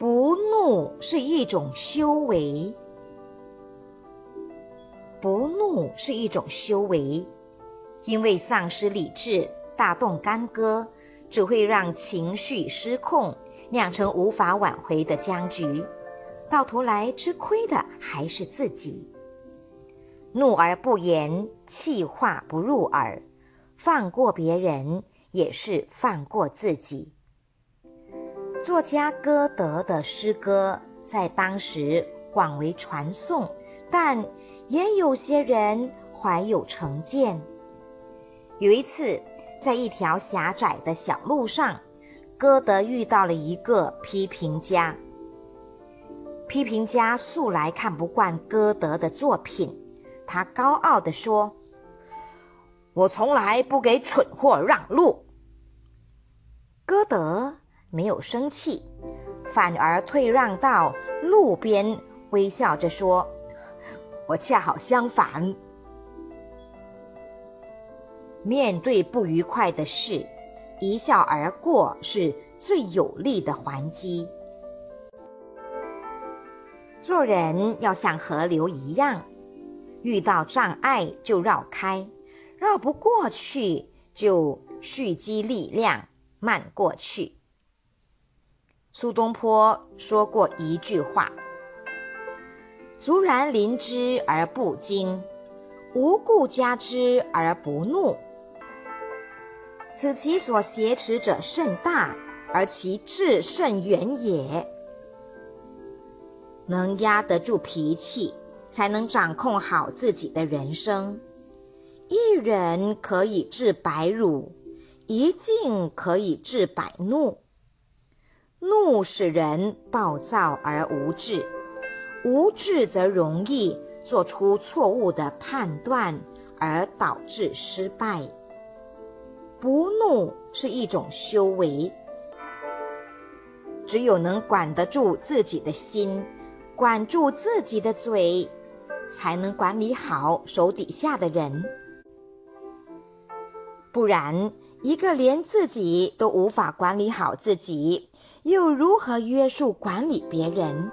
不怒是一种修为，不怒是一种修为，因为丧失理智、大动干戈，只会让情绪失控，酿成无法挽回的僵局，到头来吃亏的还是自己。怒而不言，气化不入耳，放过别人也是放过自己。作家歌德的诗歌在当时广为传颂，但也有些人怀有成见。有一次，在一条狭窄的小路上，歌德遇到了一个批评家。批评家素来看不惯歌德的作品，他高傲地说：“我从来不给蠢货让路。”歌德。没有生气，反而退让到路边，微笑着说：“我恰好相反。面对不愉快的事，一笑而过是最有力的还击。做人要像河流一样，遇到障碍就绕开，绕不过去就蓄积力量，慢过去。”苏东坡说过一句话：“卒然临之而不惊，无故加之而不怒。此其所挟持者甚大，而其志甚远也。能压得住脾气，才能掌控好自己的人生。一人可以治百辱，一静可以治百怒。”怒使人暴躁而无智，无智则容易做出错误的判断，而导致失败。不怒是一种修为，只有能管得住自己的心，管住自己的嘴，才能管理好手底下的人。不然，一个连自己都无法管理好自己。又如何约束管理别人？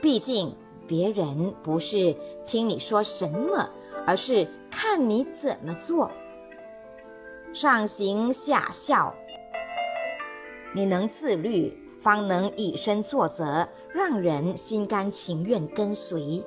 毕竟别人不是听你说什么，而是看你怎么做。上行下效，你能自律，方能以身作则，让人心甘情愿跟随。